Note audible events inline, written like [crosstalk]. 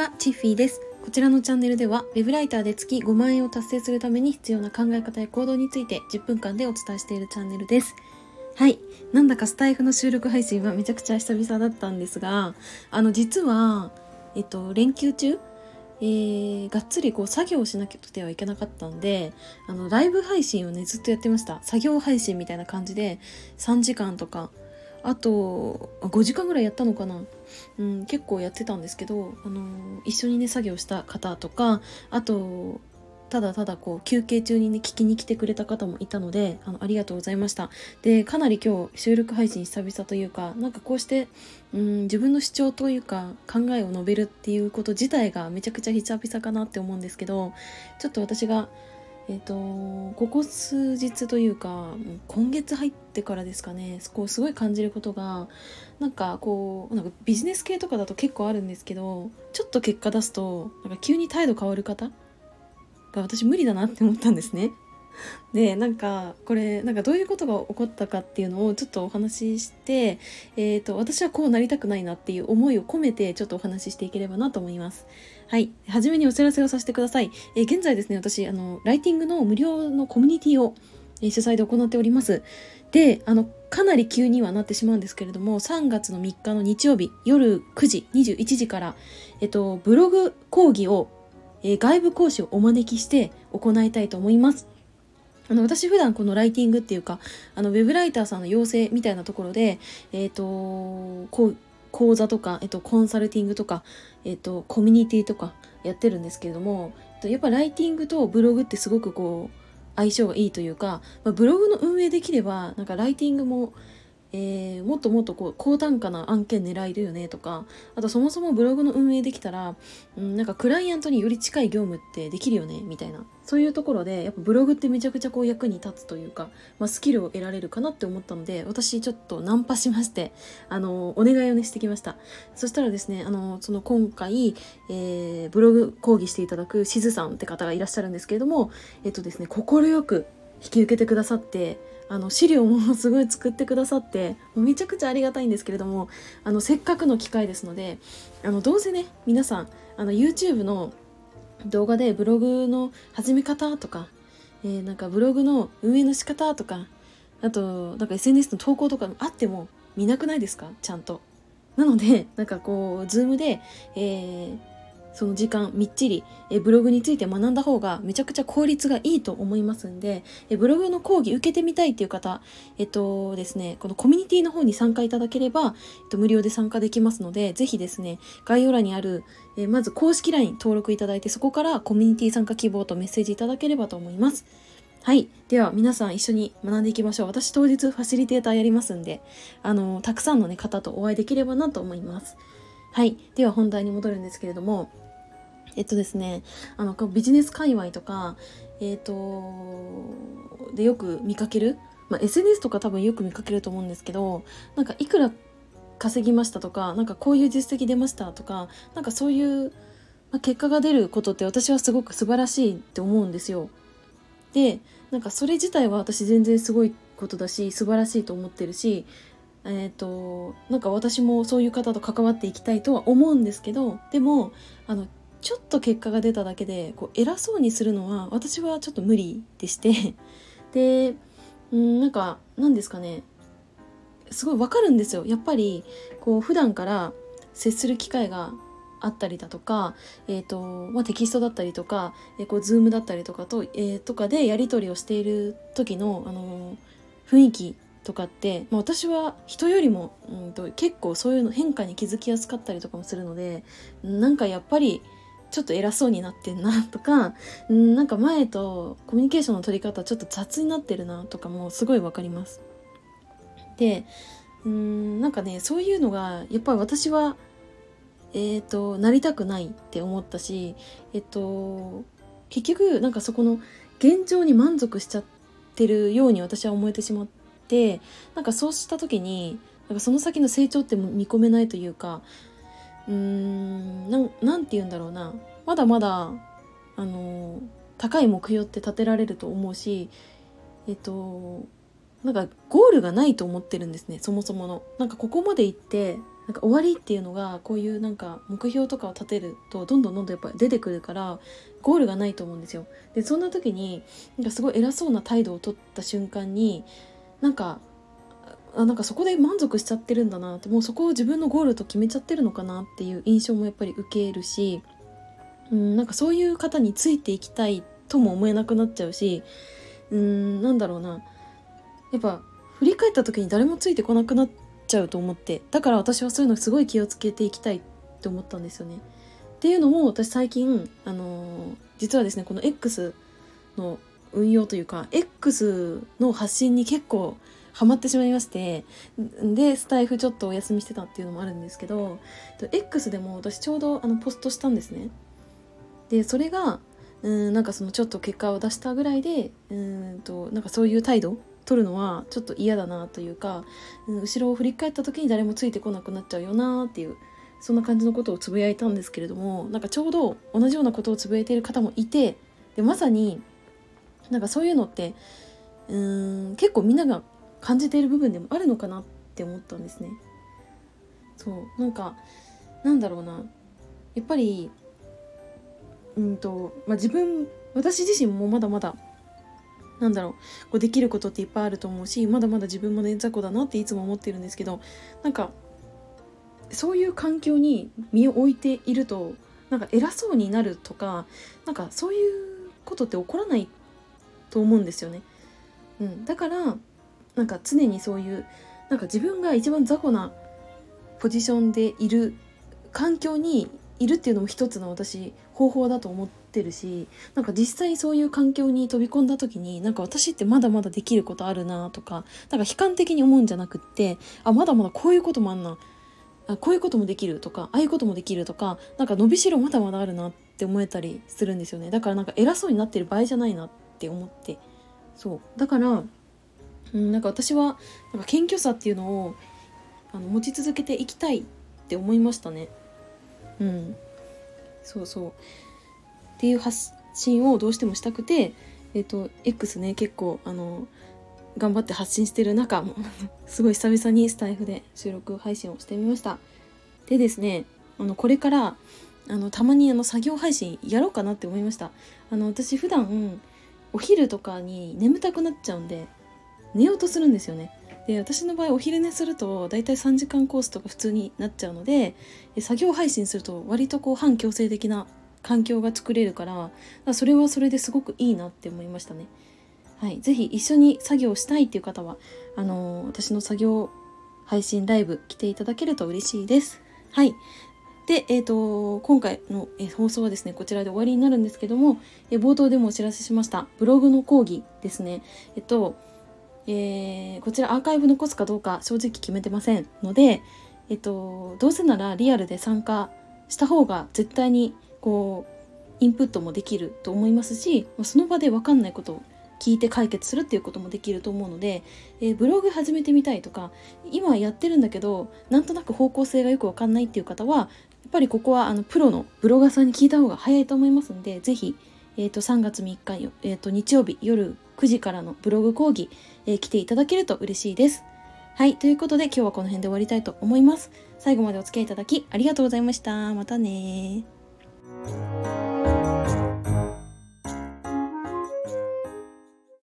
は、チッフィーです。こちらのチャンネルでは、ウェブライターで月5万円を達成するために必要な考え方や行動について10分間でお伝えしているチャンネルです。はい。なんだかスタイフの収録配信はめちゃくちゃ久々だったんですが、あの、実は、えっと、連休中えー、がっつりこう作業をしなきゃとてはいけなかったんであのライブ配信をねずっとやってました作業配信みたいな感じで3時間とかあと5時間ぐらいやったのかな、うん、結構やってたんですけど、あの一緒にね作業した方とかあとただただこう休憩中にね聞きに来てくれた方もいたのであのありがとうございました。でかなり今日収録配信久々というかなんかこうして、うん、自分の主張というか考えを述べるっていうこと自体がめちゃくちゃ久々かなって思うんですけどちょっと私がえーと、ここ数日というか今月入ってからですかねこうすごい感じることがなんかこうなんかビジネス系とかだと結構あるんですけどちょっと結果出すとなんか急に態度変わる方が私無理だなって思ったんですね。でなんかこれなんかどういうことが起こったかっていうのをちょっとお話しして、えーと、私はこうなりたくないなっていう思いを込めてちょっとお話ししていければなと思います。はい。はじめにお知らせをさせてください。えー、現在ですね、私、あの、ライティングの無料のコミュニティを、えー、主催で行っております。で、あの、かなり急にはなってしまうんですけれども、3月の3日の日曜日、夜9時、21時から、えっと、ブログ講義を、えー、外部講師をお招きして行いたいと思います。あの私普段このライティングっていうかあのウェブライターさんの養成みたいなところで、えーと、こう講座とか、えっと、コンサルティングとか、えっと、コミュニティとかやってるんですけれどもやっぱライティングとブログってすごくこう相性がいいというか、まあ、ブログの運営できればなんかライティングもえー、もっともっとこう高単価な案件狙えるよねとかあとそもそもブログの運営できたら、うん、なんかクライアントにより近い業務ってできるよねみたいなそういうところでやっぱブログってめちゃくちゃこう役に立つというか、まあ、スキルを得られるかなって思ったので私ちょっとナンパしましてあのお願いをねしてきました。そしたらですねあのその今回、えー、ブログ講義していただくしずさんって方がいらっしゃるんですけれどもえっとですね快く引き受けてくださってあの資料もすごい作ってくださってもうめちゃくちゃありがたいんですけれどもあのせっかくの機会ですのであのどうせね皆さんあの YouTube の動画でブログの始め方とか、えー、なんかブログの運営の仕方とかあとなんか SNS の投稿とかあっても見なくないですか？ちゃんと。なのでなんかこう Zoom で、えーその時間みっちりえブログについて学んだ方がめちゃくちゃ効率がいいと思いますんでえブログの講義受けてみたいっていう方えっとですねこのコミュニティの方に参加いただければ、えっと、無料で参加できますのでぜひですね概要欄にあるえまず公式 LINE 登録いただいてそこからコミュニティ参加希望とメッセージいただければと思いますはい。では、皆さん一緒に学んでいきましょう。私当日ファシリテーターやりますんで、あの、たくさんのね、方とお会いできればなと思います。はい。では本題に戻るんですけれども、えっとですね、あの、ビジネス界隈とか、えっ、と、でよく見かける、まあ、SNS とか多分よく見かけると思うんですけど、なんかいくら稼ぎましたとか、なんかこういう実績出ましたとか、なんかそういう、まあ、結果が出ることって私はすごく素晴らしいって思うんですよ。で、なんかそれ自体は私全然すごいことだし、素晴らしいと思ってるし、えっ、ー、となんか私もそういう方と関わっていきたいとは思うんですけどでもあのちょっと結果が出ただけでこう偉そうにするのは私はちょっと無理でして [laughs] でうんなんか何ですかね。すごいわかるんですよ。やっぱりこう普段から接する機会があったりだとか、えーとまあ、テキストだったりとか、えー、こう Zoom だったりとかと,、えー、とかでやり取りをしている時の、あのー、雰囲気とかって、まあ、私は人よりも、うんと、結構そういうの変化に気づきやすかったりとかもするのでなんかやっぱりちょっと偉そうになってんな [laughs] とかんなんか前とコミュニケーションの取り方ちょっと雑になってるなとかもすごい分かります。でうんなんかねそういうのがやっぱり私はえっ、ー、となりたくないって思ったしえっ、ー、と結局なんかそこの現状に満足しちゃってるように私は思えてしまってなんかそうした時になんかその先の成長って見込めないというかうーんなんて言うんだろうなまだまだあの高い目標って立てられると思うしえっとなんかゴールがないと思ってるんですねそもそもの。なんかここまで行ってなんか終わりっていうのがこういうなんか目標とかを立てるとどんどんどんどんやっぱ出てくるからゴールがないと思うんですよ。でそんな時になんかすごい偉そうな態度を取った瞬間になんかあなんかそこで満足しちゃってるんだなってもうそこを自分のゴールと決めちゃってるのかなっていう印象もやっぱり受けるし、うん、なんかそういう方についていきたいとも思えなくなっちゃうしうんなんだろうなやっぱ振り返った時に誰もついてこなくなっちゃうと思ってだから私はそういうのすごい気をつけていきたいって思ったんですよね。っていうのも私最近、あのー、実はですねこの X の運用というか X の発信に結構ハマってしまいましてでスタイフちょっとお休みしてたっていうのもあるんですけど X でも私ちょうどあのポストしたんですね。でそれがうんなんかそのちょっと結果を出したぐらいでうんとなんかそういう態度取るのはちょっと嫌だなというか、うん、後ろを振り返った時に誰もついてこなくなっちゃうよなっていうそんな感じのことをつぶやいたんですけれどもなんかちょうど同じようなことをつぶやいている方もいてでまさになんかそういうのってうーん結構みんなが感じている部分でもあるのかなって思ったんですね。そうなんかなんだろうなやっぱりうんと、まあ、自分私自身もまだまだなんだろうこうできることっていっぱいあると思うしまだまだ自分もね雑魚だなっていつも思ってるんですけどなんかそういう環境に身を置いているとなんか偉そうになるとかなんかそういうことって起こらないと思うんですよね。うん、だからなんか常にそういうなんか自分が一番雑魚なポジションでいる環境にいるっていうのも一つの私方法だと思ってるしなんか実際そういう環境に飛び込んだ時になんか私ってまだまだできることあるなとかなんか悲観的に思うんじゃなくってあまだまだこういうこともあんなあこういうこともできるとかああいうこともできるとかなんか伸びしろまだまだあるなって思えたりするんですよねだからなんか偉そうになってる場合じゃないなっって思ってそうだからうん、なんか私はなんか謙虚さっていうのをあの持ち続けていきたいって思いましたね。うん、そうそうっていう発信をどうしてもしたくて、えっ、ー、と X ね結構あの頑張って発信してる中 [laughs] すごい久々にスタイフで収録配信をしてみました。でですねあのこれからあのたまにあの作業配信やろうかなって思いました。あの私普段お昼とかに眠たくなっちゃうんで寝ようとするんですよね。で私の場合お昼寝すると大体3時間コースとか普通になっちゃうので作業配信すると割とこう反強制的な環境が作れるからそれはそれですごくいいなって思いましたね。はい、ぜひ一緒に作業したいっていう方はあのー、私の作業配信ライブ来ていただけると嬉しいです。はい。で、えーと、今回の、え放送はですねこちらで終わりになるんですけども、え冒頭でもお知らせしましたブログの講義ですね。えっとえー、こちらアーカイブ残すかどうか正直決めてませんので、えっと、どうせならリアルで参加した方が絶対にこうインプットもできると思いますしその場で分かんないことを聞いて解決するっていうこともできると思うので、えー、ブログ始めてみたいとか今やってるんだけどなんとなく方向性がよく分かんないっていう方はやっぱりここはあのプロのブロガーさんに聞いた方が早いと思いますのでぜひ、えーと、3月3日、えーと日曜日夜9時からのブログ講義、えー、来ていただけると嬉しいです。はい、ということで今日はこの辺で終わりたいと思います。最後までお付き合いいただきありがとうございました。またね